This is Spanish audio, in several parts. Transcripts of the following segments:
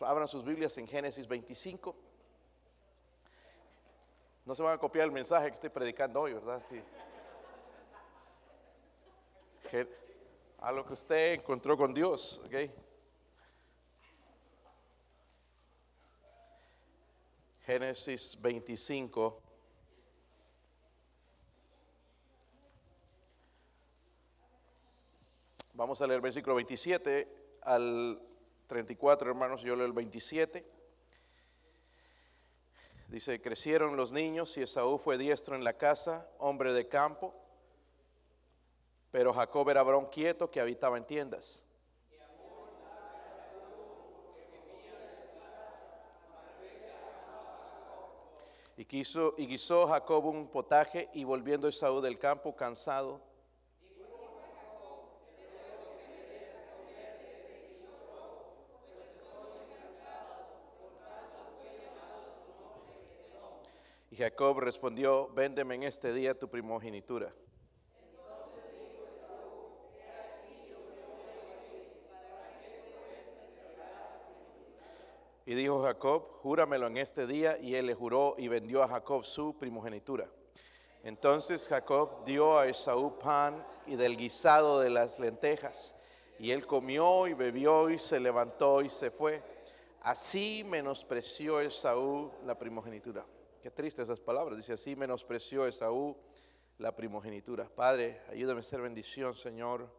Abran sus Biblias en Génesis 25. No se van a copiar el mensaje que estoy predicando hoy, ¿verdad? Sí. A lo que usted encontró con Dios, ¿ok? Génesis 25. Vamos a leer el versículo 27 al 34, hermanos, yo leo el 27. Dice, crecieron los niños y Esaú fue diestro en la casa, hombre de campo, pero Jacob era varón quieto que habitaba en tiendas. Y, quiso, y guisó Jacob un potaje y volviendo Esaú del campo cansado, Jacob respondió, véndeme en este día tu primogenitura. Y dijo Jacob, júramelo en este día, y él le juró y vendió a Jacob su primogenitura. Entonces Jacob dio a Esaú pan y del guisado de las lentejas, y él comió y bebió y se levantó y se fue. Así menospreció Esaú la primogenitura. Qué triste esas palabras. Dice así menospreció Esaú la primogenitura. Padre, ayúdame a ser bendición, Señor.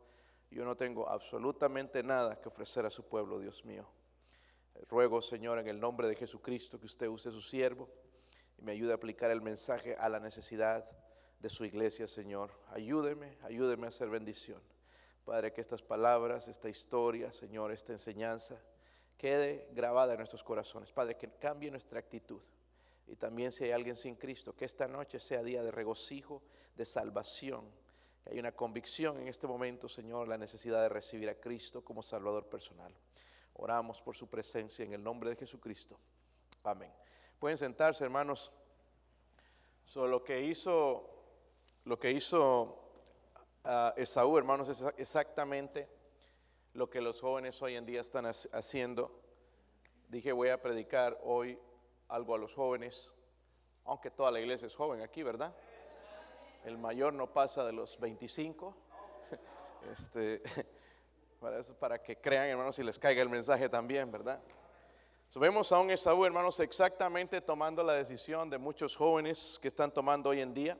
Yo no tengo absolutamente nada que ofrecer a su pueblo, Dios mío. Ruego, Señor, en el nombre de Jesucristo, que usted use su siervo y me ayude a aplicar el mensaje a la necesidad de su iglesia, Señor. Ayúdeme, ayúdeme a ser bendición. Padre, que estas palabras, esta historia, Señor, esta enseñanza, quede grabada en nuestros corazones. Padre, que cambie nuestra actitud. Y también si hay alguien sin Cristo, que esta noche sea día de regocijo, de salvación. Hay una convicción en este momento, Señor, la necesidad de recibir a Cristo como Salvador personal. Oramos por su presencia en el nombre de Jesucristo. Amén. Pueden sentarse, hermanos. So, lo que hizo, lo que hizo uh, Esaú, hermanos, es exactamente lo que los jóvenes hoy en día están haciendo. Dije, voy a predicar hoy algo a los jóvenes, aunque toda la iglesia es joven aquí, ¿verdad? El mayor no pasa de los 25. Este, para, eso, para que crean, hermanos, y les caiga el mensaje también, ¿verdad? vemos a un Esaú, hermanos, exactamente tomando la decisión de muchos jóvenes que están tomando hoy en día.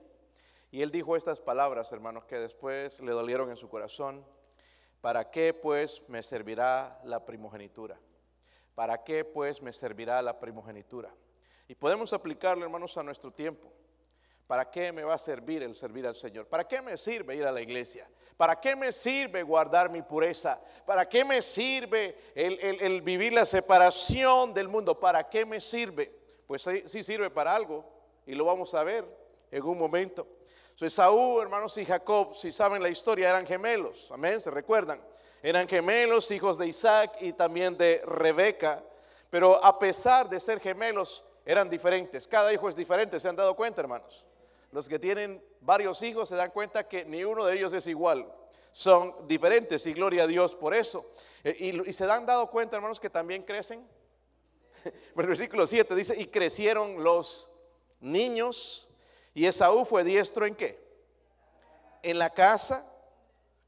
Y él dijo estas palabras, hermanos, que después le dolieron en su corazón. ¿Para qué pues me servirá la primogenitura? ¿Para qué pues me servirá la primogenitura? Y podemos aplicarlo, hermanos, a nuestro tiempo. ¿Para qué me va a servir el servir al Señor? ¿Para qué me sirve ir a la iglesia? ¿Para qué me sirve guardar mi pureza? ¿Para qué me sirve el, vivir la separación del mundo? ¿Para qué me sirve? Pues sí, sirve para algo y lo vamos a ver en un momento. So, Saúl, hermanos, y Jacob, si saben la historia, eran gemelos. Amén, ¿se recuerdan? Eran gemelos, hijos de Isaac y también de Rebeca. Pero a pesar de ser gemelos, eran diferentes. Cada hijo es diferente, ¿se han dado cuenta, hermanos? Los que tienen varios hijos se dan cuenta que ni uno de ellos es igual. Son diferentes y gloria a Dios por eso. Eh, y, se han dado cuenta, hermanos, que también crecen. Versículo 7 dice, y crecieron los niños. Y Esaú fue diestro en qué? En la casa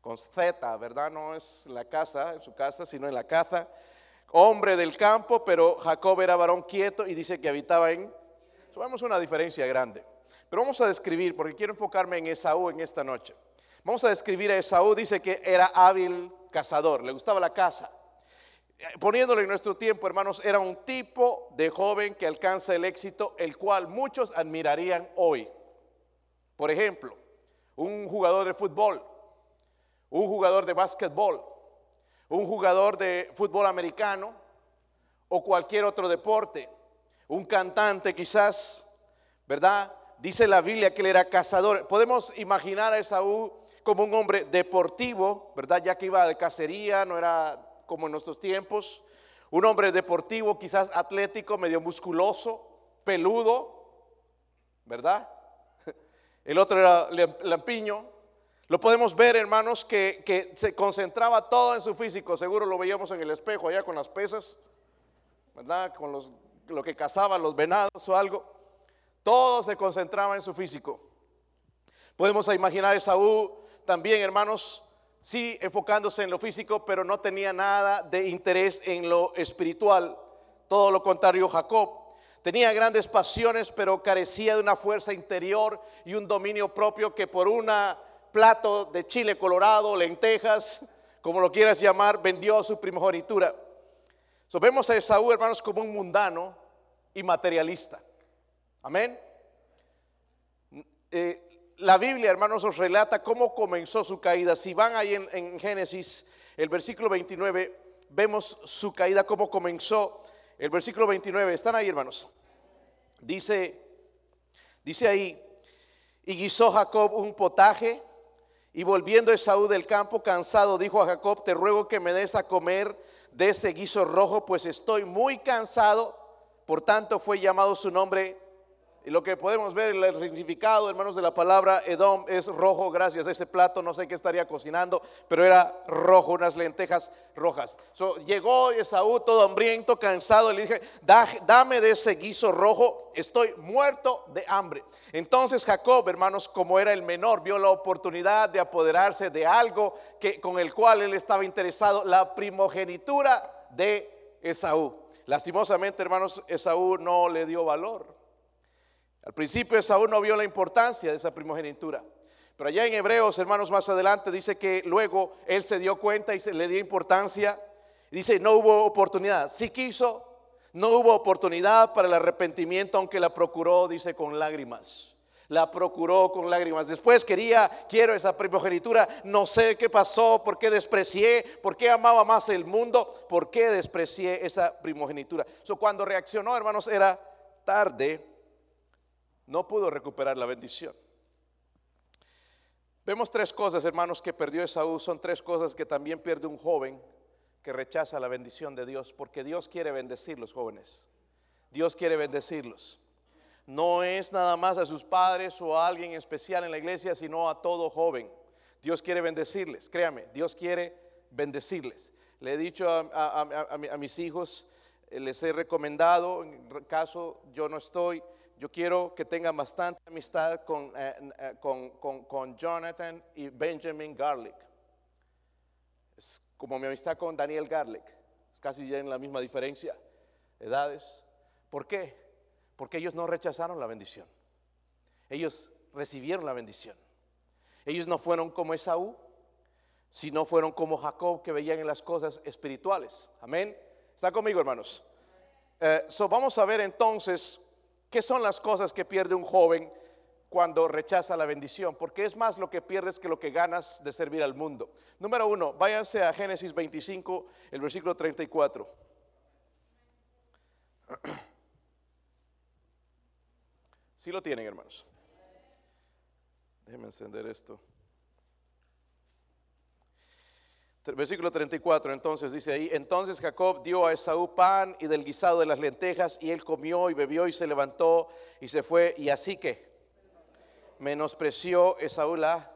con Z, ¿verdad? No es la casa, en su casa, sino en la caza. Hombre del campo, pero Jacob era varón quieto y dice que habitaba en... Vemos una diferencia grande. Pero vamos a describir, porque quiero enfocarme en Esaú en esta noche. Vamos a describir a Esaú, dice que era hábil cazador, le gustaba la caza. Poniéndolo en nuestro tiempo, hermanos, era un tipo de joven que alcanza el éxito, el cual muchos admirarían hoy. Por ejemplo, un jugador de fútbol un jugador de básquetbol, un jugador de fútbol americano o cualquier otro deporte, un cantante quizás, ¿verdad? Dice la Biblia que él era cazador. Podemos imaginar a Esaú como un hombre deportivo, ¿verdad? Ya que iba de cacería, no era como en nuestros tiempos. Un hombre deportivo, quizás atlético, medio musculoso, peludo, ¿verdad? El otro era lampiño, lo podemos ver, hermanos, que, se concentraba todo en su físico. Seguro lo veíamos en el espejo allá con las pesas. ¿verdad? Con los, lo que cazaban los venados o algo. Todo se concentraba en su físico. Podemos imaginar a Esaú también, hermanos, sí enfocándose en lo físico, pero no tenía nada de interés en lo espiritual. Todo lo contrario, Jacob. Tenía grandes pasiones, pero carecía de una fuerza interior y un dominio propio que por un plato de chile colorado, lentejas, como lo quieras llamar, vendió su primogenitura. Vemos a Esaú, hermanos, como un mundano y materialista. Amén. Eh, la Biblia, hermanos, os relata cómo comenzó su caída. Si van ahí en, Génesis, el versículo 29, vemos su caída, cómo comenzó. El versículo 29, ¿están ahí, hermanos? Dice, dice ahí, y guisó Jacob un potaje, y volviendo Esaú del campo cansado, dijo a Jacob, te ruego que me des a comer de ese guiso rojo, pues estoy muy cansado. Por tanto fue llamado su nombre y lo que podemos ver, el significado, hermanos, de la palabra Edom es rojo, gracias a ese plato, no sé qué estaría cocinando, pero era rojo, unas lentejas rojas. llegó Esaú todo hambriento, cansado, y le dije, dame de ese guiso rojo, estoy muerto de hambre. Entonces Jacob, hermanos, como era el menor, vio la oportunidad de apoderarse de algo que, con el cual él estaba interesado, la primogenitura de Esaú. Lastimosamente, hermanos, Esaú no le dio valor. Al principio Esaú no vio la importancia de esa primogenitura. Pero allá en Hebreos, hermanos, más adelante dice que luego él se dio cuenta y se le dio importancia. Dice, no hubo oportunidad. Sí quiso, no hubo oportunidad para el arrepentimiento, aunque la procuró, dice, con lágrimas. La procuró con lágrimas. Después quería, quiero esa primogenitura. No sé qué pasó, por qué desprecié, por qué amaba más el mundo, por qué desprecié esa primogenitura. So, cuando reaccionó, hermanos, era tarde no pudo recuperar la bendición. Vemos tres cosas, hermanos, que perdió Esaú. Son tres cosas que también pierde un joven que rechaza la bendición de Dios, porque Dios quiere bendecir los jóvenes. Dios quiere bendecirlos. No es nada más a sus padres o a alguien especial en la iglesia, sino a todo joven. Dios quiere bendecirles, créame, Dios quiere bendecirles. Le he dicho a, a mis hijos, eh, les he recomendado, en caso yo no estoy, yo quiero que tengan bastante amistad eh, eh, con, con, Jonathan y Benjamin Garlic. Es como mi amistad con Daniel Garlic. Es casi ya en la misma diferencia, edades. ¿Por qué? Porque ellos no rechazaron la bendición. Ellos recibieron la bendición. Ellos no fueron como Esaú, sino fueron como Jacob que veían en las cosas espirituales. Amén. ¿Está conmigo, hermanos? Eh, vamos a ver entonces ¿Qué son las cosas que pierde un joven cuando rechaza la bendición? Porque es más lo que pierdes que lo que ganas de servir al mundo. Número uno, váyanse a Génesis 25, el versículo 34. Si ¿Sí lo tienen, hermanos. Déjenme encender esto. Versículo 34, entonces dice ahí, entonces Jacob dio a Esaú pan y del guisado de las lentejas y él comió y bebió y se levantó y se fue y así que menospreció Esaú la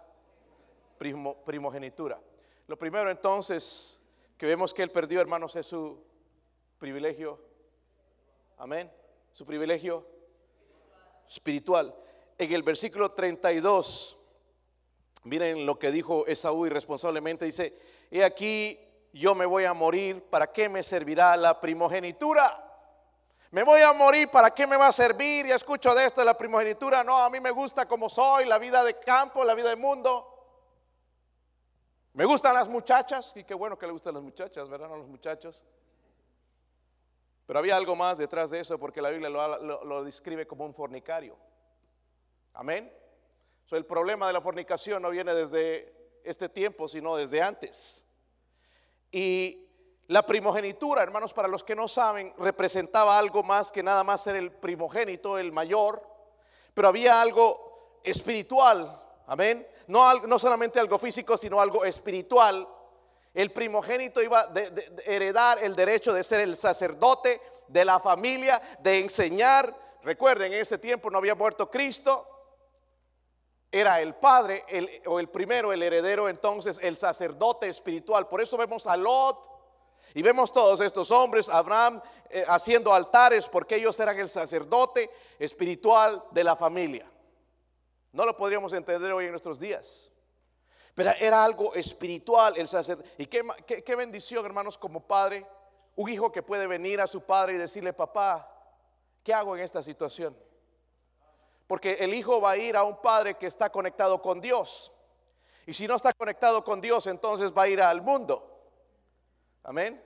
primogenitura. Lo primero entonces que vemos que él perdió, hermanos, es su privilegio. Amén. Su privilegio espiritual. En el versículo 32, miren lo que dijo Esaú irresponsablemente, dice, y aquí yo me voy a morir, ¿para qué me servirá la primogenitura? Me voy a morir, ¿para qué me va a servir? Y escucho de esto de la primogenitura. No, a mí me gusta como soy, la vida de campo, la vida del mundo. Me gustan las muchachas, y qué bueno que le gustan las muchachas, ¿verdad? No los muchachos. Pero había algo más detrás de eso, porque la Biblia lo, describe como un fornicario. Amén. el problema de la fornicación no viene desde este tiempo, sino desde antes. Y la primogenitura, hermanos, para los que no saben, representaba algo más que nada más ser el primogénito, el mayor, pero había algo espiritual, amén. No, no solamente algo físico, sino algo espiritual. El primogénito iba a heredar el derecho de ser el sacerdote de la familia, de enseñar. Recuerden, en ese tiempo no había muerto Cristo, era el padre o el primero, el heredero, entonces el sacerdote espiritual. Por eso vemos a Lot Y vemos todos estos hombres, Abraham eh, haciendo altares porque ellos eran el sacerdote espiritual de la familia. No lo podríamos entender hoy en nuestros días. Pero era algo espiritual el sacerdote. Y qué, qué bendición, hermanos, como padre, un hijo que puede venir a su padre y decirle, papá, ¿qué hago en esta situación? Porque el hijo va a ir a un padre que está conectado con Dios. Y si no está conectado con Dios, entonces va a ir al mundo. Amén.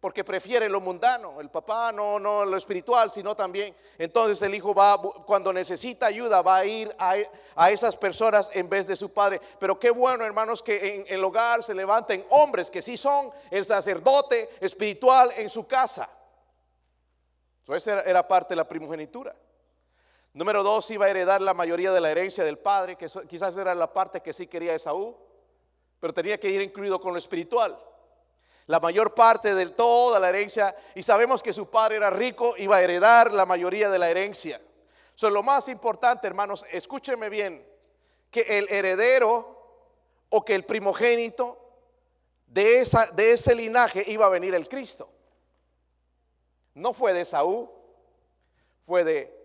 Porque prefiere lo mundano. El papá no, no lo espiritual, sino también. Entonces el hijo va, cuando necesita ayuda, va a ir a, esas personas en vez de su padre. Pero qué bueno, hermanos, que en, el hogar se levanten hombres que sí son el sacerdote espiritual en su casa. Eso esa era parte de la primogenitura. Número dos, iba a heredar la mayoría de la herencia del padre, que quizás era la parte que sí quería Esaú, pero tenía que ir incluido con lo espiritual. La mayor parte de toda la herencia, y sabemos que su padre era rico, iba a heredar la mayoría de la herencia. Lo más importante, hermanos, escúchenme bien, que el heredero o que el primogénito de, de ese linaje iba a venir el Cristo. No fue de Esaú, fue de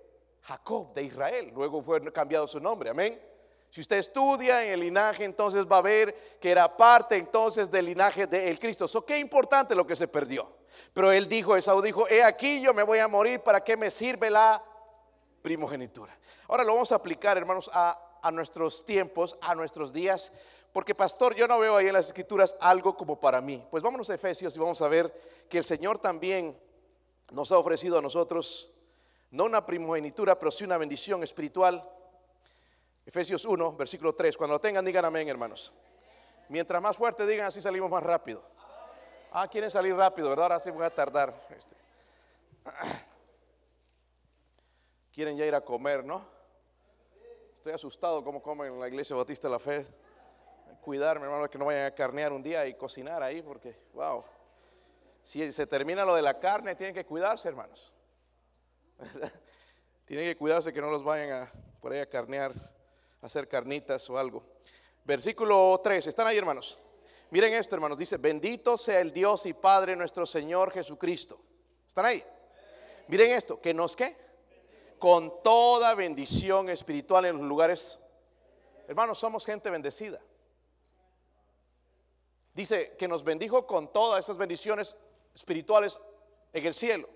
Jacob de Israel. Luego fue cambiado su nombre, amén. Si usted estudia en el linaje, entonces va a ver que era parte entonces del linaje del Cristo. So, qué importante lo que se perdió. Pero él dijo, Esaú dijo, he aquí yo me voy a morir, ¿para qué me sirve la primogenitura? Ahora lo vamos a aplicar, hermanos, a, a nuestros tiempos, a nuestros días. Porque pastor, yo no veo ahí en las escrituras algo como para mí. Pues vámonos a Efesios y vamos a ver que el Señor también nos ha ofrecido a nosotros no una primogenitura, pero sí una bendición espiritual. Efesios 1, versículo 3. Cuando lo tengan, digan amén, hermanos. Mientras más fuerte digan, así salimos más rápido. Ah, quieren salir rápido, ¿verdad? Ahora sí voy a tardar. Este. Quieren ya ir a comer, ¿no? Estoy asustado como comen en la iglesia Bautista de la Fe. Cuidarme, hermano, que no vayan a carnear un día y cocinar ahí, porque, wow. Si se termina lo de la carne, tienen que cuidarse, hermanos. Tienen que cuidarse que no los vayan a por ahí a carnear, a hacer carnitas o algo. Versículo 3, ¿están ahí hermanos? Miren esto hermanos, dice, bendito sea el Dios y Padre nuestro Señor Jesucristo. ¿Están ahí? Miren esto, que nos qué? Con toda bendición espiritual en los lugares. Hermanos, somos gente bendecida. Dice que nos bendijo con todas esas bendiciones espirituales en el cielo.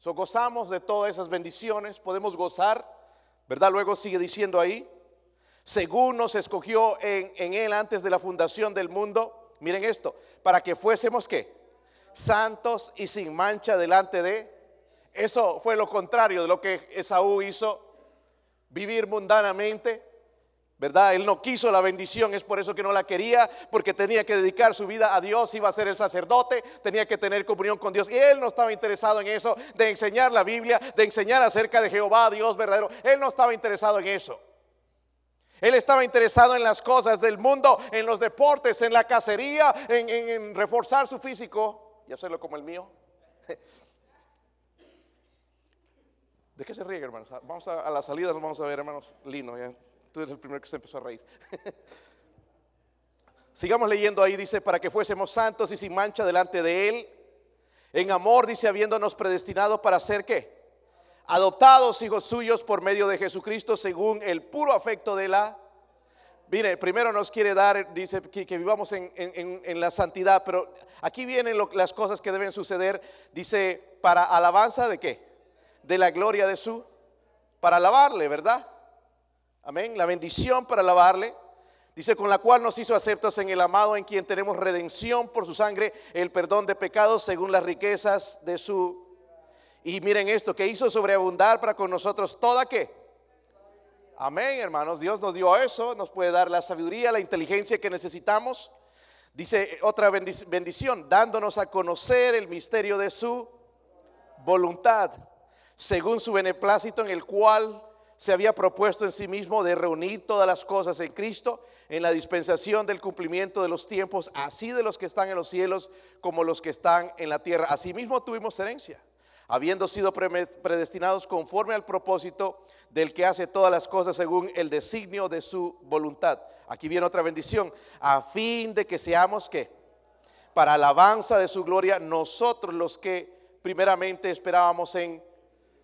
So, gozamos de todas esas bendiciones, podemos gozar, ¿verdad? Luego sigue diciendo ahí, según nos escogió en, en Él antes de la fundación del mundo, miren esto, para que fuésemos qué? Santos y sin mancha delante de... Eso fue lo contrario de lo que Esaú hizo, vivir mundanamente, ¿verdad? Él no quiso la bendición, es por eso que no la quería, porque tenía que dedicar su vida a Dios, iba a ser el sacerdote, tenía que tener comunión con Dios. Y él no estaba interesado en eso, de enseñar la Biblia, de enseñar acerca de Jehová, Dios verdadero. Él no estaba interesado en eso. Él estaba interesado en las cosas del mundo, en los deportes, en la cacería, en, reforzar su físico y hacerlo como el mío. ¿De qué se ríe, hermanos? Vamos a, a la salida, vamos a ver, hermanos. Lino, ya Tú eres el primero que se empezó a reír. Sigamos leyendo ahí, dice, para que fuésemos santos y sin mancha delante de Él. En amor, dice, habiéndonos predestinado para ser qué? Adoptados hijos suyos por medio de Jesucristo según el puro afecto de la... Mire, primero nos quiere dar, dice, que, vivamos en, la santidad, pero aquí vienen las cosas que deben suceder. Dice, para alabanza de qué? De la gloria de su... Para alabarle, ¿verdad? Amén. La bendición para alabarle. Dice, con la cual nos hizo aceptos en el amado, en quien tenemos redención por su sangre, el perdón de pecados según las riquezas de su... Y miren esto, que hizo sobreabundar para con nosotros toda que... Amén, hermanos. Dios nos dio eso, nos puede dar la sabiduría, la inteligencia que necesitamos. Dice otra bendición, dándonos a conocer el misterio de su voluntad, según su beneplácito en el cual se había propuesto en sí mismo de reunir todas las cosas en Cristo en la dispensación del cumplimiento de los tiempos, así de los que están en los cielos como los que están en la tierra. Asimismo tuvimos herencia, habiendo sido predestinados conforme al propósito del que hace todas las cosas según el designio de su voluntad. Aquí viene otra bendición, a fin de que seamos que para alabanza de su gloria, nosotros los que primeramente esperábamos en...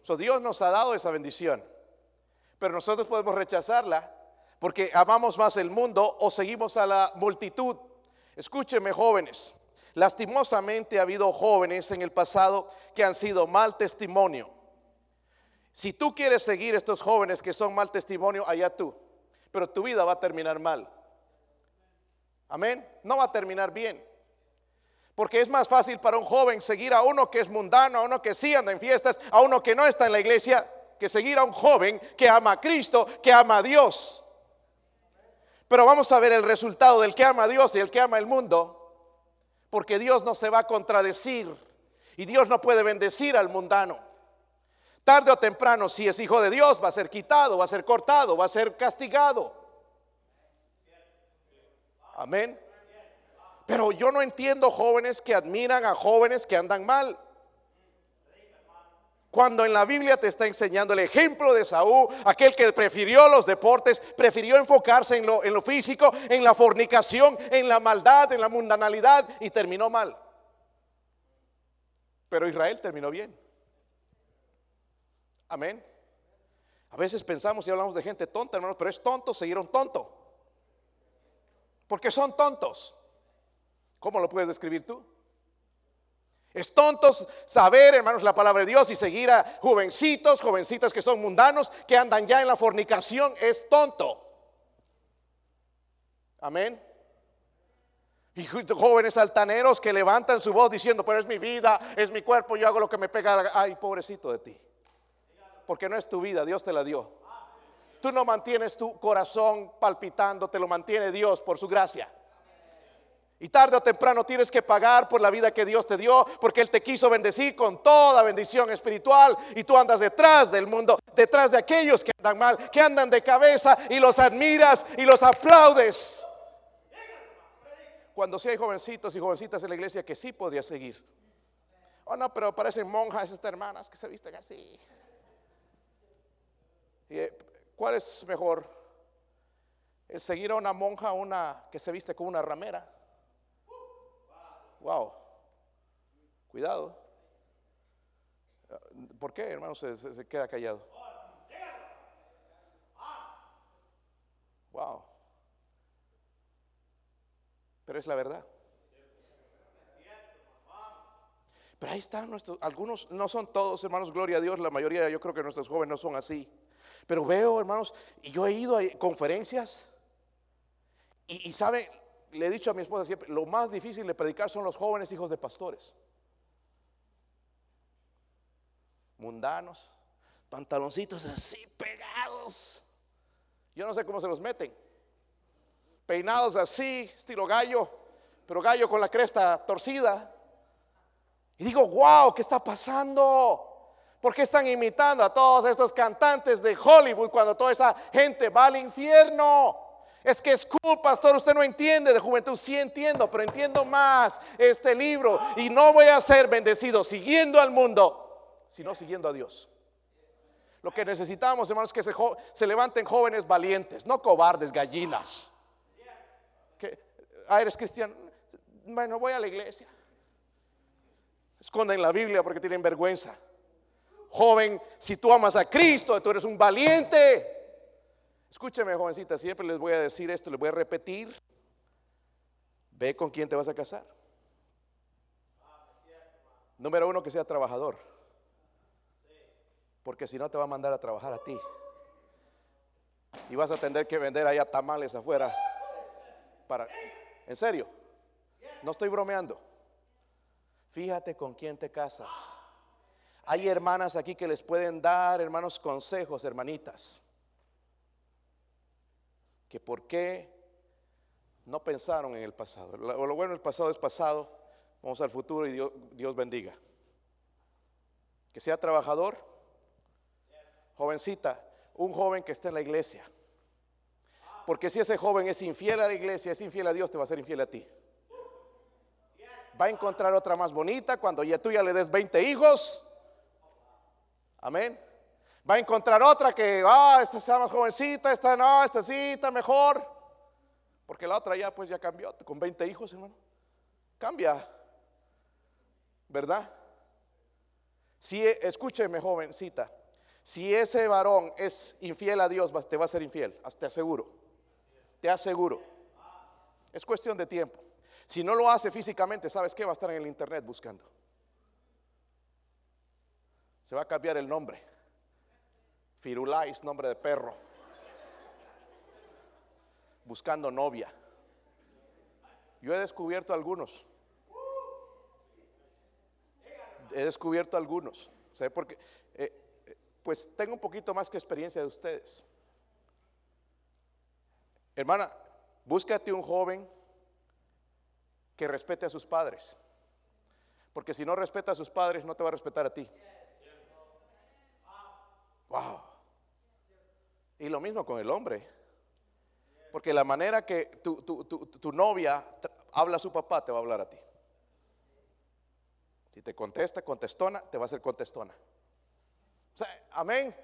So, Dios nos ha dado esa bendición, pero nosotros podemos rechazarla porque amamos más el mundo o seguimos a la multitud. Escúchenme jóvenes, lastimosamente ha habido jóvenes en el pasado que han sido mal testimonio. Si tú quieres seguir estos jóvenes que son mal testimonio, allá tú, pero tu vida va a terminar mal. Amén. No va a terminar bien. Porque es más fácil para un joven seguir a uno que es mundano, a uno que sí anda en fiestas, a uno que no está en la iglesia, que seguir a un joven que ama a Cristo, que ama a Dios. Pero vamos a ver el resultado del que ama a Dios y el que ama el mundo. Porque Dios no se va a contradecir y Dios no puede bendecir al mundano. Tarde o temprano, si es hijo de Dios, va a ser quitado, va a ser cortado, va a ser castigado. Amén. Pero yo no entiendo jóvenes que admiran a jóvenes que andan mal. Cuando en la Biblia te está enseñando el ejemplo de Saúl, aquel que prefirió los deportes, prefirió enfocarse en lo, físico, en la fornicación, en la maldad, en la mundanalidad y terminó mal. Pero Israel terminó bien. Amén. A veces pensamos y hablamos de gente tonta, hermanos, pero es tonto seguir un tonto. Porque son tontos. ¿Cómo lo puedes describir tú? Es tonto saber, hermanos, la palabra de Dios y seguir a jovencitos, jovencitas que son mundanos, que andan ya en la fornicación. Es tonto. Amén. Y jóvenes altaneros que levantan su voz diciendo, pero es mi vida, es mi cuerpo, yo hago lo que me pega. Ay, pobrecito de ti. Porque no es tu vida, Dios te la dio. Tú no mantienes tu corazón palpitando, te lo mantiene Dios por su gracia. Y tarde o temprano tienes que pagar por la vida que Dios te dio, porque Él te quiso bendecir con toda bendición espiritual. Y tú andas detrás del mundo, detrás de aquellos que andan mal, que andan de cabeza y los admiras y los aplaudes. Cuando sí hay jovencitos y jovencitas en la iglesia que sí podría seguir. Oh, no, pero parecen monjas estas hermanas que se visten así. Eh, ¿Cuál es mejor? ¿El seguir a una monja una que se viste con una ramera? Wow. Cuidado. ¿Por qué, hermano, se, queda callado? Wow. Pero es la verdad. Pero ahí están nuestros, algunos, no son todos, hermanos, gloria a Dios, la mayoría, yo creo que nuestros jóvenes no son así. Pero veo, hermanos, y yo he ido a conferencias y, y saben, le he dicho a mi esposa siempre, lo más difícil de predicar son los jóvenes hijos de pastores. Mundanos, pantaloncitos así pegados. Yo no sé cómo se los meten. Peinados así, estilo gallo, pero gallo con la cresta torcida. Y digo, wow, ¿qué está pasando? ¿Por qué están imitando a todos estos cantantes de Hollywood cuando toda esa gente va al infierno? Es que es cool, pastor, usted no entiende de juventud. Sí entiendo, pero entiendo más este libro. Y no voy a ser bendecido siguiendo al mundo, sino siguiendo a Dios. Lo que necesitamos, hermanos, es que se, levanten jóvenes valientes, no cobardes, gallinas. Ah, eres cristiano. Bueno, voy a la iglesia. Esconden la Biblia porque tienen vergüenza. Joven, si tú amas a Cristo, tú eres un valiente. Escúchame, jovencita, siempre les voy a decir esto, les voy a repetir. Ve con quién te vas a casar. Número uno, que sea trabajador. Porque si no, te va a mandar a trabajar a ti. Y vas a tener que vender allá tamales afuera. Para, en serio, no estoy bromeando. Fíjate con quién te casas. Hay hermanas aquí que les pueden dar, hermanos, consejos, hermanitas que por qué no pensaron en el pasado. Lo, lo bueno, el pasado es pasado. Vamos al futuro y Dios, Dios bendiga. Que sea trabajador, jovencita, un joven que esté en la iglesia. Porque si ese joven es infiel a la iglesia, es infiel a Dios, te va a ser infiel a ti. Va a encontrar otra más bonita cuando ya tú ya le des 20 hijos. Amén. Va a encontrar otra que, ah, esta sea más jovencita, esta no, esta sí, está mejor. Porque la otra ya pues ya cambió, con 20 hijos, hermano. Cambia, ¿verdad? Si, e, escúcheme, jovencita, si ese varón es infiel a Dios, te va a ser infiel, te aseguro. Te aseguro. Es cuestión de tiempo. Si no lo hace físicamente, ¿sabes qué? Va a estar en el internet buscando. Se va a cambiar el nombre. Firulais, nombre de perro. Buscando novia. Yo he descubierto algunos. He descubierto algunos. ¿Sabe por qué? Eh, eh, pues tengo un poquito más que experiencia de ustedes. Hermana, búscate un joven que respete a sus padres. Porque si no respeta a sus padres, no te va a respetar a ti. Wow. Y lo mismo con el hombre. Porque la manera que tu, tu, novia habla a su papá, te va a hablar a ti. Si te contesta, contestona, te va a ser contestona. amén.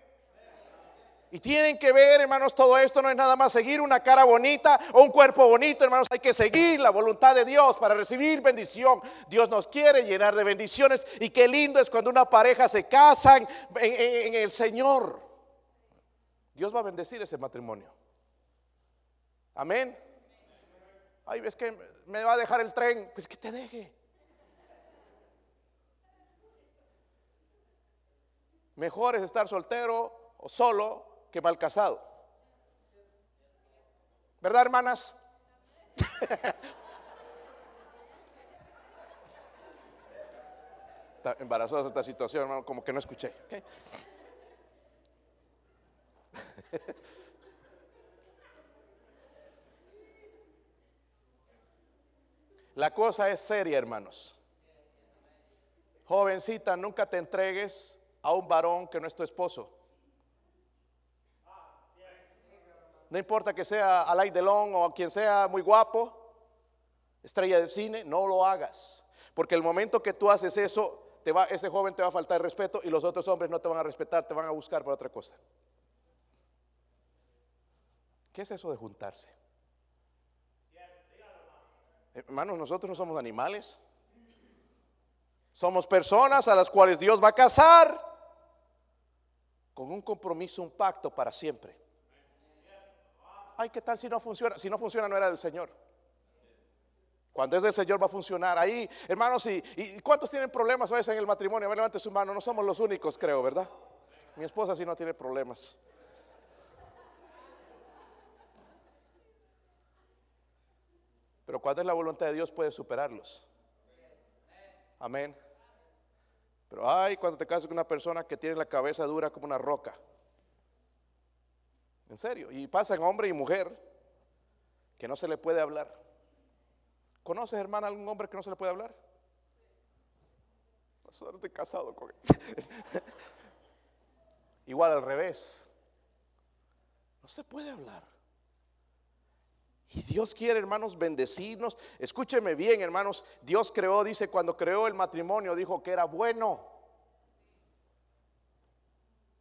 Y tienen que ver, hermanos, todo esto no es nada más seguir una cara bonita o un cuerpo bonito, hermanos, hay que seguir la voluntad de Dios para recibir bendición. Dios nos quiere llenar de bendiciones y qué lindo es cuando una pareja se casan en, el Señor. Dios va a bendecir ese matrimonio. Amén. Ay, ves que me va a dejar el tren, pues que te deje. Mejor es estar soltero o solo que mal casado. ¿Verdad, hermanas? Está embarazosa esta situación, hermano, como que no escuché. La cosa es seria, hermanos. Jovencita, nunca te entregues a un varón que no es tu esposo. No importa que sea Alain Delon o quien sea muy guapo, estrella de cine, no lo hagas. Porque el momento que tú haces eso, ese joven te va a faltar respeto y los otros hombres no te van a respetar, te van a buscar por otra cosa. ¿Qué es eso de juntarse? Hermanos, nosotros no somos animales. Somos personas a las cuales Dios va a casar con un compromiso, un pacto para siempre ay, ¿qué tal si no funciona? Si no funciona, no era del Señor. Cuando es del Señor va a funcionar. Ahí, hermanos, ¿y, cuántos tienen problemas a veces en el matrimonio? A ver, levante su mano. No somos los únicos, creo, ¿verdad? Mi esposa sí no tiene problemas. Pero cuando es la voluntad de Dios puede superarlos. Amén. Pero ay, cuando te casas con una persona que tiene la cabeza dura como una roca. En serio. Y pasa en hombre y mujer que no se le puede hablar. ¿Conoces, hermana, algún hombre que no se le puede hablar? No estoy casado con él. Igual al revés. No se puede hablar. Y Dios quiere, hermanos, bendecirnos. Escúcheme bien, hermanos. Dios creó, dice, cuando creó el matrimonio, dijo que era bueno.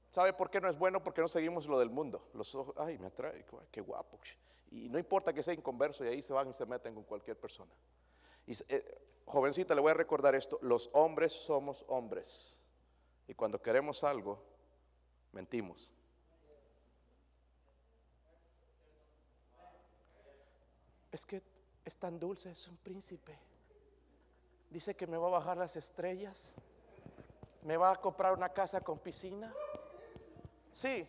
¿Sabe por qué no es bueno? Porque no seguimos lo del mundo. Los ojos, ay, me atrae, qué guapo. Y no importa que sea inconverso y ahí se van y se meten con cualquier persona. Y, eh, jovencita, le voy a recordar esto. Los hombres somos hombres. Y cuando queremos algo, mentimos. Es que es tan dulce, es un príncipe. Dice que me va a bajar las estrellas. Me va a comprar una casa con piscina. Sí,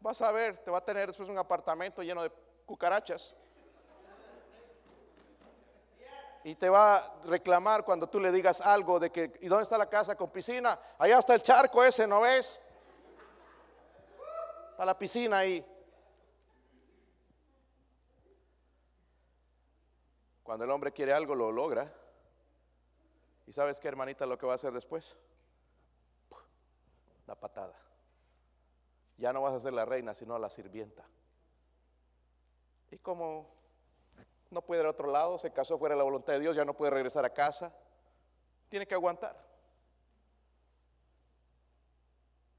vas a ver, te va a tener después un apartamento lleno de cucarachas. Y te va a reclamar cuando tú le digas algo de que, ¿y dónde está la casa con piscina? Allá está el charco ese, ¿no ves? Está la piscina ahí. Cuando el hombre quiere algo, lo logra. ¿Y sabes qué, hermanita, lo que va a hacer después? La patada. Ya no vas a ser la reina, sino la sirvienta. Y como no puede ir a otro lado, se casó fuera de la voluntad de Dios, ya no puede regresar a casa, tiene que aguantar.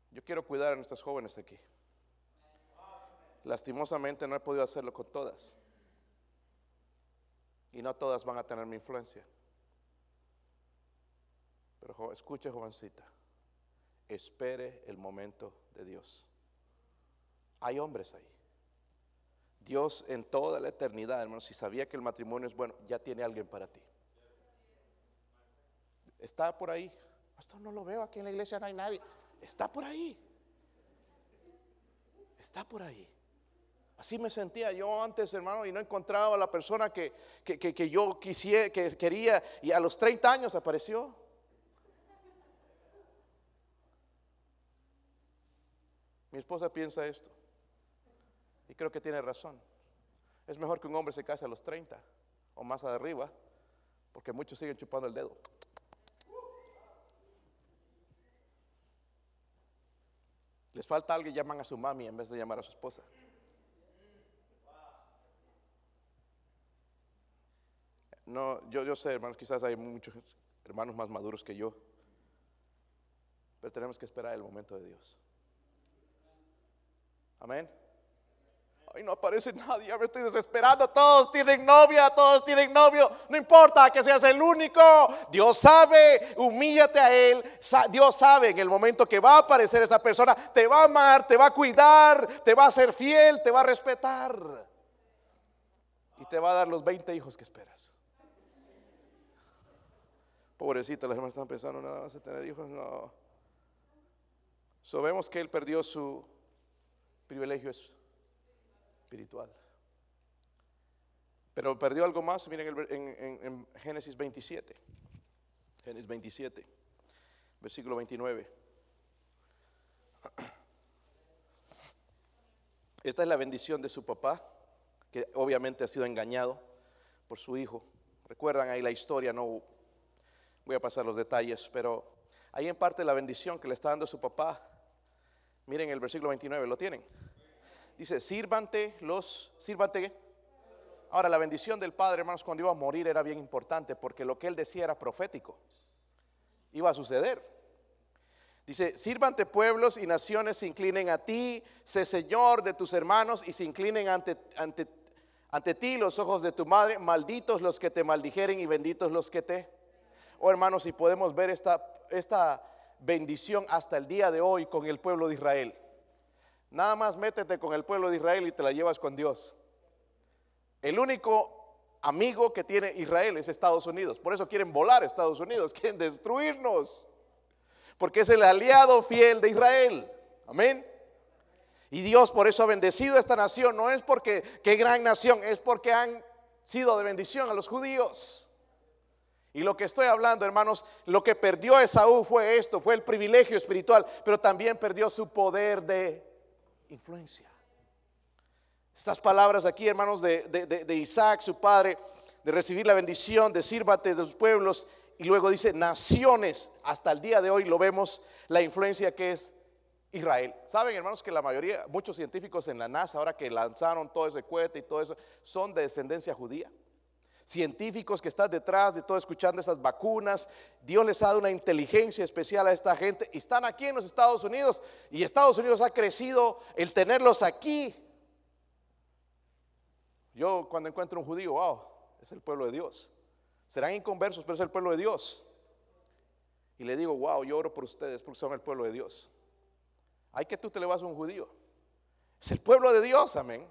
Yo quiero cuidar a nuestros jóvenes aquí. Lastimosamente no he podido hacerlo con todas. Y no todas van a tener mi influencia. Pero escuche, jovencita, espere el momento de Dios. Hay hombres ahí. Dios en toda la eternidad, hermano, si sabía que el matrimonio es bueno, ya tiene alguien para ti. Está por ahí. Pastor, no lo veo aquí en la iglesia, no hay nadie. Está por ahí. Está por ahí. Así me sentía yo antes, hermano, y no encontraba a la persona que, que, yo quisiera, que quería, y a los 30 años apareció. Mi esposa piensa esto, y creo que tiene razón. Es mejor que un hombre se case a los 30 o más arriba, porque muchos siguen chupando el dedo. Les falta alguien, llaman a su mami en vez de llamar a su esposa. No, yo, yo sé, hermanos, quizás hay muchos hermanos más maduros que yo, pero tenemos que esperar el momento de Dios. Amén. Ay, no aparece nadie, ya me estoy desesperando. Todos tienen novia, todos tienen novio. No importa que seas el único. Dios sabe, humíllate a Él. Dios sabe en el momento que va a aparecer esa persona, te va a amar, te va a cuidar, te va a ser fiel, te va a respetar. Y te va a dar los 20 hijos que esperas. Pobrecita, las hermanas están pensando, nada más a tener hijos. No. Sabemos que Él perdió su privilegio espiritual. Pero perdió algo más, miren en, Génesis 27. Génesis 27, versículo 29. Esta es la bendición de su papá, que obviamente ha sido engañado por su hijo. Recuerdan ahí la historia, no voy a pasar los detalles, pero ahí en parte la bendición que le está dando su papá. Miren el versículo 29, ¿lo tienen? dice, sírvante los, sírvante. Ahora, la bendición del Padre, hermanos, cuando iba a morir era bien importante porque lo que él decía era profético. Iba a suceder. Dice, sírvante pueblos y naciones se inclinen a ti, sé Señor de tus hermanos y se inclinen ante, ante, ante ti los ojos de tu madre, malditos los que te maldijeren y benditos los que te... Oh hermanos, si podemos ver esta, esta bendición hasta el día de hoy con el pueblo de Israel. Nada más métete con el pueblo de Israel y te la llevas con Dios. El único amigo que tiene Israel es Estados Unidos. Por eso quieren volar a Estados Unidos, quieren destruirnos. Porque es el aliado fiel de Israel. Amén. Y Dios por eso ha bendecido a esta nación. No es porque qué gran nación, es porque han sido de bendición a los judíos. Y lo que estoy hablando, hermanos, lo que perdió Esaú fue esto, fue el privilegio espiritual, pero también perdió su poder de influencia. Estas palabras aquí, hermanos, de, Isaac, su padre, de recibir la bendición, de sírvate de los pueblos, y luego dice naciones, hasta el día de hoy lo vemos, la influencia que es Israel. Saben, hermanos, que la mayoría, muchos científicos en la NASA, ahora que lanzaron todo ese cohete y todo eso, son de descendencia judía científicos que están detrás de todo escuchando esas vacunas. Dios les ha dado una inteligencia especial a esta gente y están aquí en los Estados Unidos y Estados Unidos ha crecido el tenerlos aquí. Yo cuando encuentro un judío, wow, es el pueblo de Dios. Serán inconversos, pero es el pueblo de Dios. Y le digo, wow, yo oro por ustedes porque son el pueblo de Dios. Hay que tú te le vas a un judío. Es el pueblo de Dios, amén.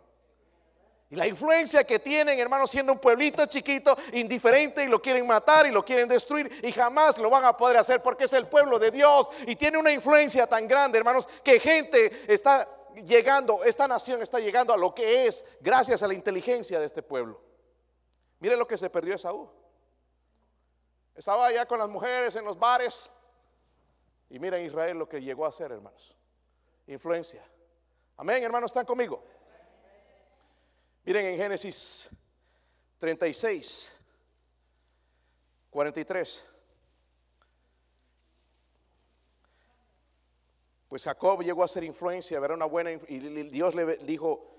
La influencia que tienen, hermanos, siendo un pueblito chiquito, indiferente, y lo quieren matar y lo quieren destruir, y jamás lo van a poder hacer porque es el pueblo de Dios y tiene una influencia tan grande, hermanos, que gente está llegando, esta nación está llegando a lo que es gracias a la inteligencia de este pueblo. Mire lo que se perdió Esaú. Estaba allá con las mujeres en los bares. Y miren Israel lo que llegó a hacer, hermanos. Influencia. Amén, hermanos, ¿están conmigo? Miren en Génesis 36, 43. Pues Jacob llegó a ser influencia, verá una buena, y Dios le dijo,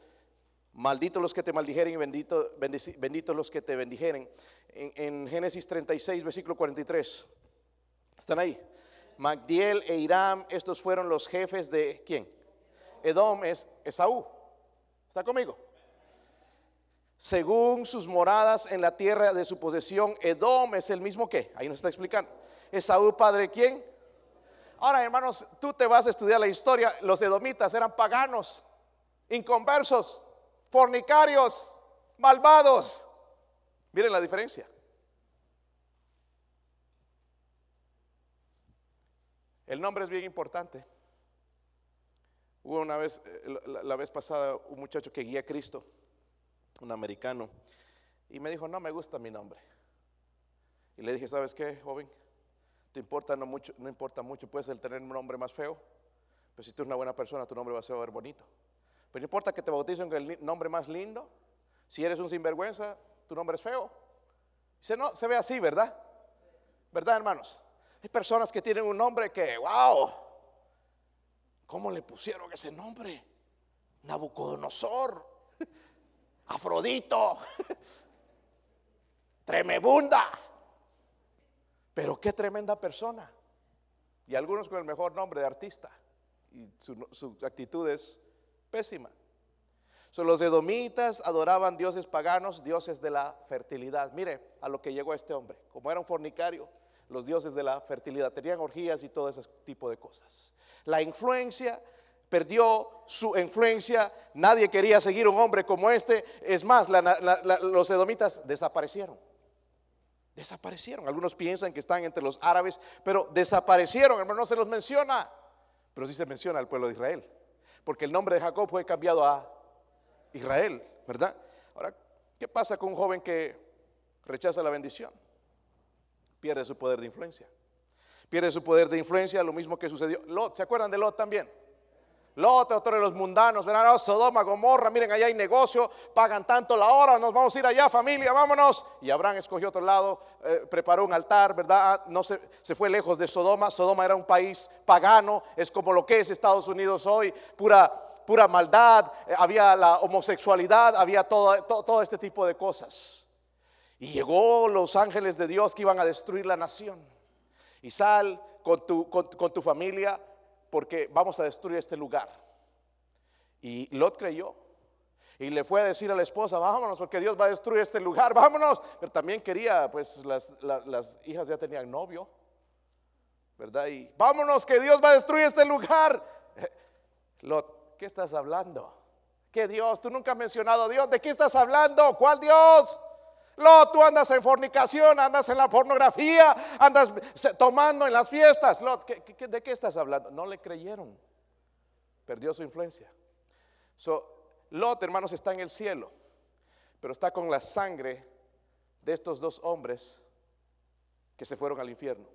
malditos los que te maldijeren y benditos bendito los que te bendijeren. En, en, Génesis 36, versículo 43. ¿Están ahí? Magdiel e Iram, estos fueron los jefes de ¿quién? Edom es Esaú. ¿Está conmigo? Según sus moradas en la tierra de su posesión. Edom es el mismo que, ahí nos está explicando. Esaú, padre quién? Ahora, hermanos, tú te vas a estudiar la historia. Los edomitas eran paganos, inconversos, fornicarios, malvados. Miren la diferencia. El nombre es bien importante. Hubo una vez, eh, la, vez pasada, un muchacho que guía a Cristo, un americano, y me dijo, no me gusta mi nombre. Y le dije, ¿sabes qué, joven? Te importa no, mucho, no importa mucho, puedes tener un nombre más feo, pero si tú eres una buena persona, tu nombre va a ser bonito. Pero no importa que te bauticen con el nombre más lindo, si eres un sinvergüenza, tu nombre es feo. Se, no, se ve así, ¿verdad? ¿Verdad, hermanos? Hay personas que tienen un nombre que, wow, ¿cómo le pusieron ese nombre? Nabucodonosor, Afrodito, Tremebunda. Pero qué tremenda persona. Y algunos con el mejor nombre de artista. Y su, actitud es pésima. Son los edomitas adoraban dioses paganos, dioses de la fertilidad. Mire a lo que llegó este hombre. Como era un fornicario, los dioses de la fertilidad tenían orgías y todo ese tipo de cosas. La influencia perdió su influencia. Nadie quería seguir un hombre como este. Es más, los edomitas desaparecieron. Desaparecieron. Algunos piensan que están entre los árabes, pero desaparecieron, hermano, no se los menciona. Pero sí se menciona al pueblo de Israel. Porque el nombre de Jacob fue cambiado a Israel, ¿verdad? Ahora, ¿qué pasa con un joven que rechaza la bendición? Pierde su poder de influencia. Pierde su poder de influencia, lo mismo que sucedió. Lot, ¿se acuerdan de Lot también? Lot, otro de los mundanos, verán, oh, Sodoma, Gomorra, miren, allá hay negocio, pagan tanto la hora, nos vamos a ir allá, familia, vámonos. Y Abraham escogió otro lado, eh, preparó un altar, ¿verdad? Ah, no se, se fue lejos de Sodoma. Sodoma era un país pagano, es como lo que es Estados Unidos hoy, pura, pura maldad, eh, había la homosexualidad, había todo, todo, este tipo de cosas. Y llegó los ángeles de Dios que iban a destruir la nación. Y sal con tu, con tu familia porque vamos a destruir este lugar. Y Lot creyó. Y le fue a decir a la esposa, vámonos porque Dios va a destruir este lugar, vámonos. Pero también quería, pues las, las, hijas ya tenían novio, ¿verdad? Y vámonos que Dios va a destruir este lugar. Lot, ¿qué estás hablando? ¿Qué Dios? Tú nunca has mencionado a Dios. ¿De qué estás hablando? ¿Cuál Dios? Lot, tú andas en fornicación, andas en la pornografía, andas tomando en las fiestas. Lot, de qué estás hablando? No le creyeron. Perdió su influencia. So, Lot, hermanos, está en el cielo, pero está con la sangre de estos dos hombres que se fueron al infierno.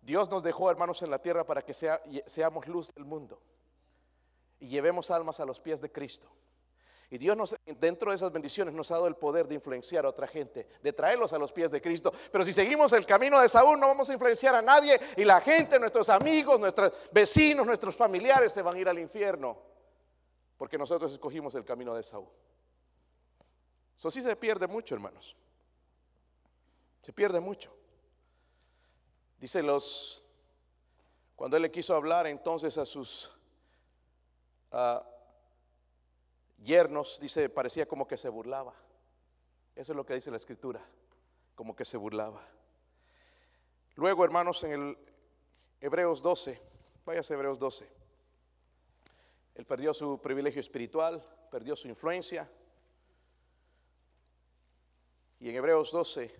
Dios nos dejó, hermanos, en la tierra para que sea, seamos luz del mundo y llevemos almas a los pies de Cristo. Y Dios nos, dentro de esas bendiciones nos ha dado el poder de influenciar a otra gente, de traerlos a los pies de Cristo. Pero si seguimos el camino de Saúl, no vamos a influenciar a nadie y la gente, nuestros amigos, nuestros vecinos, nuestros familiares se van a ir al infierno. Porque nosotros escogimos el camino de Saúl. Eso sí se pierde mucho, hermanos. Se pierde mucho. Dice los, cuando él le quiso hablar entonces a sus yernos, dice, parecía como que se burlaba. Eso es lo que dice la escritura, como que se burlaba. Luego, hermanos, en el Hebreos 12, váyase a Hebreos 12. Él perdió su privilegio espiritual, perdió su influencia. Y en Hebreos 12,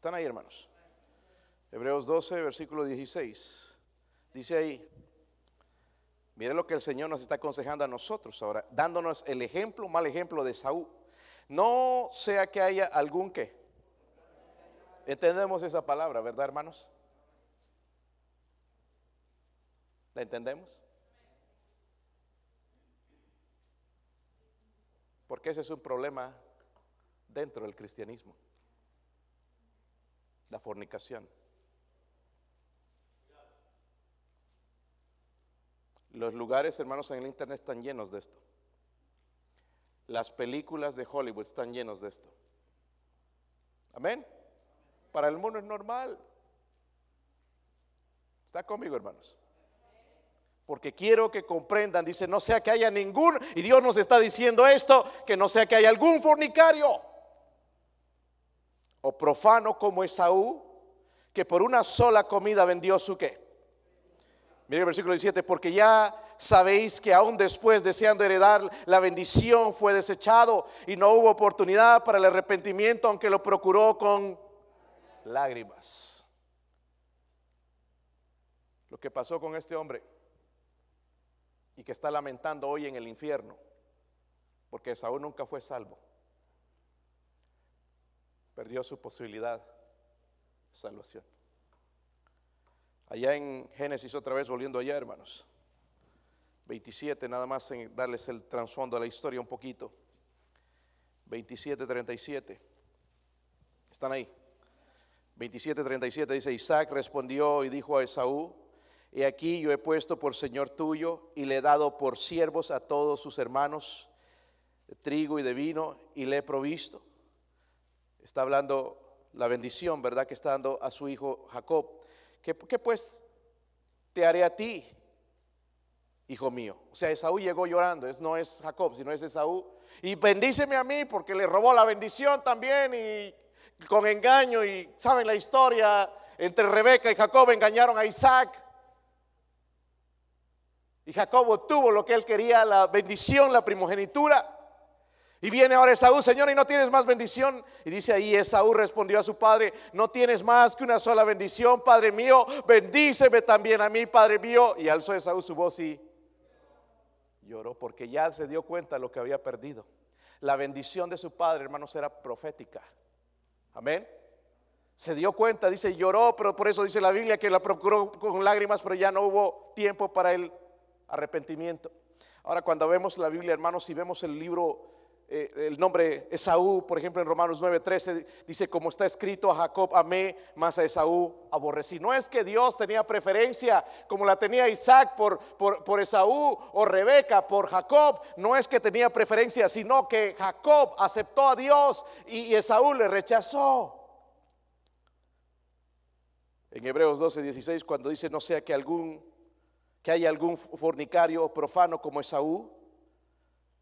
¿Están ahí, hermanos? Hebreos 12, versículo 16. Dice ahí, mire lo que el Señor nos está aconsejando a nosotros ahora, dándonos el ejemplo, mal ejemplo de Saúl. No sea que haya algún que. Entendemos esa palabra, ¿verdad, hermanos? ¿La entendemos? Porque ese es un problema dentro del cristianismo la fornicación. Los lugares, hermanos, en el Internet están llenos de esto. Las películas de Hollywood están llenos de esto. Amén. Para el mundo es normal. Está conmigo, hermanos. porque quiero que comprendan, dice, no sea que haya ningún, y Dios nos está diciendo esto, que no sea que haya algún fornicario o profano como Esaú, que por una sola comida vendió su qué. Mire el versículo 17, porque ya sabéis que aún después, deseando heredar la bendición, fue desechado y no hubo oportunidad para el arrepentimiento, aunque lo procuró con lágrimas. Lo que pasó con este hombre y que está lamentando hoy en el infierno, porque Esaú nunca fue salvo, perdió su posibilidad de salvación. Allá en Génesis otra vez, volviendo allá, hermanos. 27, nada más en darles el trasfondo de la historia un poquito. 27, 37. ¿Están ahí? 27, 37 dice, Isaac respondió y dijo a Esaú, he aquí yo he puesto por Señor tuyo y le he dado por siervos a todos sus hermanos de trigo y de vino y le he provisto. Está hablando la bendición, ¿verdad? Que está dando a su hijo Jacob. ¿Qué, pues te haré a ti, hijo mío? O sea, Esaú llegó llorando, es, no es Jacob, sino es Esaú. Y bendíceme a mí porque le robó la bendición también y con engaño. Y saben la historia, entre Rebeca y Jacob engañaron a Isaac. Y Jacob obtuvo lo que él quería, la bendición, la primogenitura. Y viene ahora Esaú, Señor, y no tienes más bendición. Y dice ahí, Esaú respondió a su padre, no tienes más que una sola bendición, Padre mío, bendíceme también a mí, Padre mío. Y alzó Esaú su voz y lloró porque ya se dio cuenta de lo que había perdido. La bendición de su padre, hermanos, era profética. Amén. Se dio cuenta, dice, lloró, pero por eso dice la Biblia que la procuró con lágrimas, pero ya no hubo tiempo para el arrepentimiento. Ahora, cuando vemos la Biblia, hermanos, si vemos el libro eh, el nombre Esaú, por ejemplo, en Romanos 9:13 dice, como está escrito a Jacob amé, más a Esaú aborrecí. No es que Dios tenía preferencia como la tenía Isaac por, por, Esaú o Rebeca por Jacob. No es que tenía preferencia, sino que Jacob aceptó a Dios y, Esaú le rechazó. En Hebreos 12:16, cuando dice, no sea que algún que haya algún fornicario o profano como Esaú,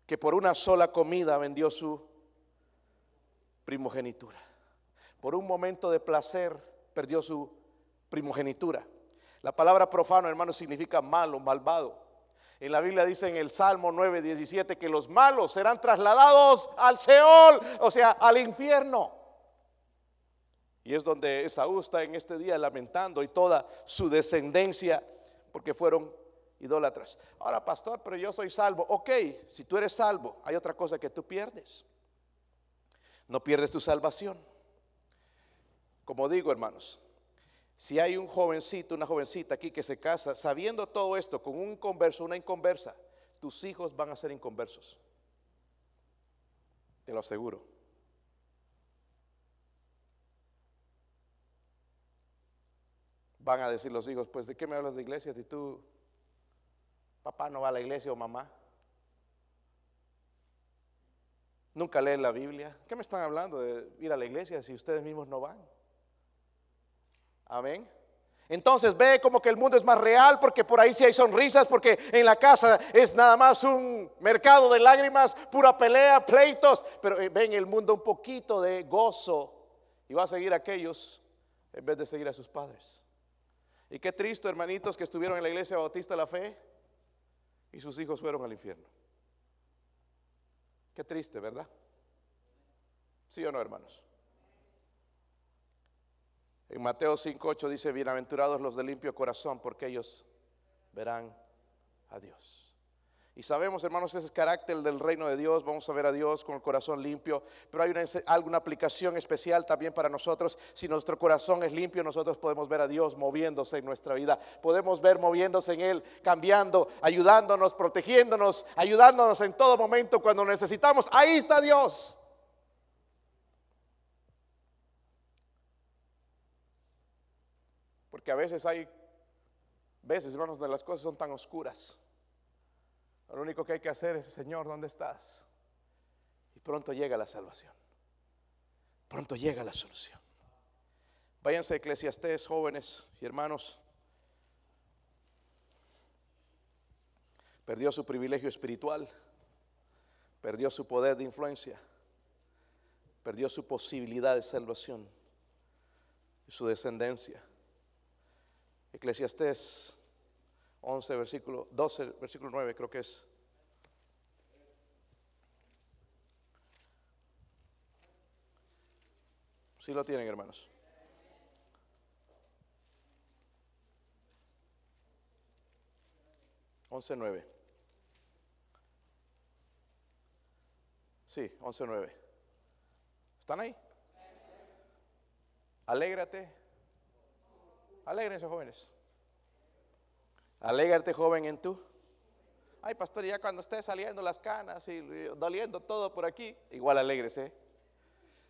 que por una sola comida vendió su primogenitura. Por un momento de placer perdió su primogenitura. La palabra profano, hermano, significa malo, malvado. En la Biblia dice en el Salmo 9, 17 que los malos serán trasladados al Seol, o sea, al infierno. Y es donde Esaú está en este día lamentando y toda su descendencia, porque fueron idólatras. Ahora, pastor, pero yo soy salvo. Ok, si tú eres salvo, hay otra cosa que tú pierdes. No pierdes tu salvación. Como digo, hermanos, si hay un jovencito, una jovencita aquí que se casa sabiendo todo esto con un converso, una inconversa, tus hijos van a ser inconversos. Te lo aseguro. Van a decir los hijos, pues ¿de qué me hablas de iglesia si tú Papá no va a la iglesia o mamá. Nunca leen la Biblia. ¿Qué me están hablando de ir a la iglesia si ustedes mismos no van? Amén. Entonces ve como que el mundo es más real porque por ahí sí hay sonrisas, porque en la casa es nada más un mercado de lágrimas, pura pelea, pleitos, pero eh, ven el mundo un poquito de gozo y va a seguir a aquellos en vez de seguir a sus padres. Y qué triste, hermanitos, que estuvieron en la iglesia bautista de la fe y sus hijos fueron al infierno. Qué triste, ¿verdad? ¿Sí o no, hermanos? En Mateo 5.8 dice, bienaventurados los de limpio corazón, porque ellos verán a Dios. Y sabemos, hermanos, ese es el carácter del reino de Dios. Vamos a ver a Dios con el corazón limpio. Pero hay una, alguna aplicación especial también para nosotros. Si nuestro corazón es limpio, nosotros podemos ver a Dios moviéndose en nuestra vida. Podemos ver moviéndose en Él, cambiando, ayudándonos, protegiéndonos, ayudándonos en todo momento cuando necesitamos. Ahí está Dios. Porque a veces hay veces, hermanos, de las cosas son tan oscuras lo único que hay que hacer es, Señor, ¿dónde estás? Y pronto llega la salvación. Pronto llega la solución. Váyanse a Eclesiastés, jóvenes y hermanos. Perdió su privilegio espiritual. Perdió su poder de influencia. Perdió su posibilidad de salvación y su descendencia. Eclesiastés 11, versículo 12, versículo 9, creo que es. Sí lo tienen, hermanos. Once nueve. Sí, once nueve. ¿Están ahí? Alégrate. Alégrense, jóvenes. Alégrate, joven, en tú. Ay, pastor, ya cuando esté saliendo las canas y doliendo todo por aquí, igual alégrese.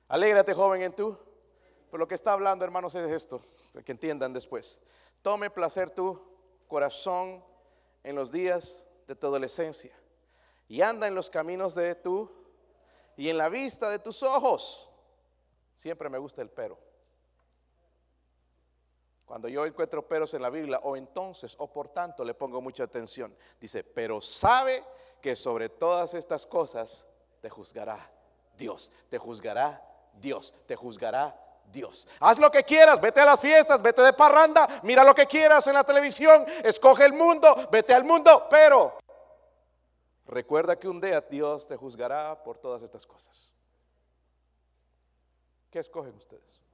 Alégrate, joven, en tú. Pero lo que está hablando, hermanos, es esto, para que entiendan después. Tome placer tu corazón en los días de tu adolescencia y anda en los caminos de tu y en la vista de tus ojos. Siempre me gusta el pero. Cuando yo encuentro peros en la Biblia, o entonces, o por tanto, le pongo mucha atención. Dice, pero sabe que sobre todas estas cosas te juzgará Dios, te juzgará Dios, te juzgará Dios. Haz lo que quieras, vete a las fiestas, vete de parranda, mira lo que quieras en la televisión, escoge el mundo, vete al mundo, pero recuerda que un día Dios te juzgará por todas estas cosas. ¿Qué escogen ustedes?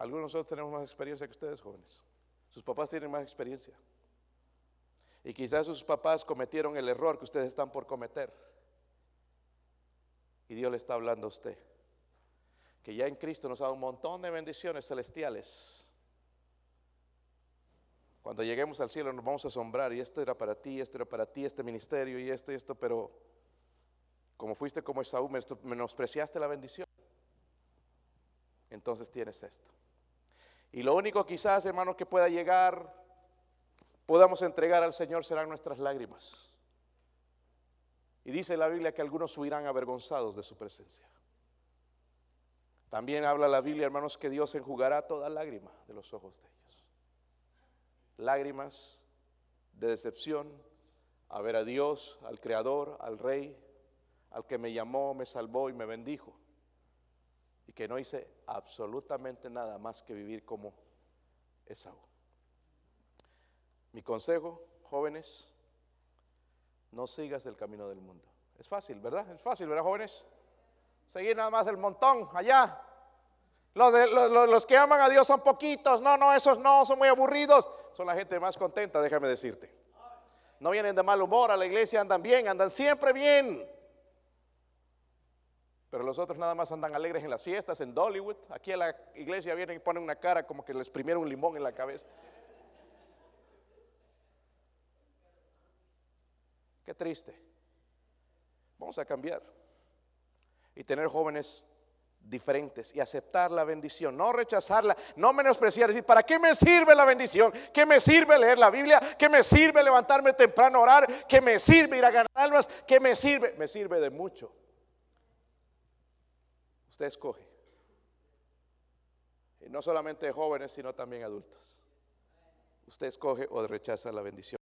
Algunos de nosotros tenemos más experiencia que ustedes, jóvenes. Sus papás tienen más experiencia. Y quizás sus papás cometieron el error que ustedes están por cometer. Y Dios le está hablando a usted. Que ya en Cristo nos ha dado un montón de bendiciones celestiales. Cuando lleguemos al cielo nos vamos a asombrar. Y esto era para ti, esto era para ti, este ministerio y esto y esto. Pero como fuiste como Esaú, menospreciaste la bendición. Entonces tienes esto. Y lo único quizás, hermanos, que pueda llegar, podamos entregar al Señor serán nuestras lágrimas. Y dice la Biblia que algunos huirán avergonzados de su presencia. También habla la Biblia, hermanos, que Dios enjugará toda lágrima de los ojos de ellos. Lágrimas de decepción a ver a Dios, al Creador, al Rey, al que me llamó, me salvó y me bendijo y que no hice absolutamente nada más que vivir como Esaú. Mi consejo, jóvenes, no sigas el camino del mundo. Es fácil, ¿verdad? Es fácil, ¿verdad, jóvenes? Seguir nada más el montón allá. Los, los, que aman a Dios son poquitos. No, no, esos no, son muy aburridos. Son la gente más contenta, déjame decirte. No vienen de mal humor a la iglesia, andan bien, andan siempre bien. Pero los otros nada más andan alegres en las fiestas, en Dollywood. Aquí a la iglesia vienen y ponen una cara como que les exprimieron un limón en la cabeza. Qué triste. Vamos a cambiar y tener jóvenes diferentes y aceptar la bendición, no rechazarla, no menospreciar, decir, ¿para qué me sirve la bendición? ¿Qué me sirve leer la Biblia? ¿Qué me sirve levantarme temprano a orar? ¿Qué me sirve ir a ganar almas? ¿Qué me sirve? Me sirve de mucho. Usted escoge. Y no solamente jóvenes, sino también adultos. Usted escoge o rechaza la bendición.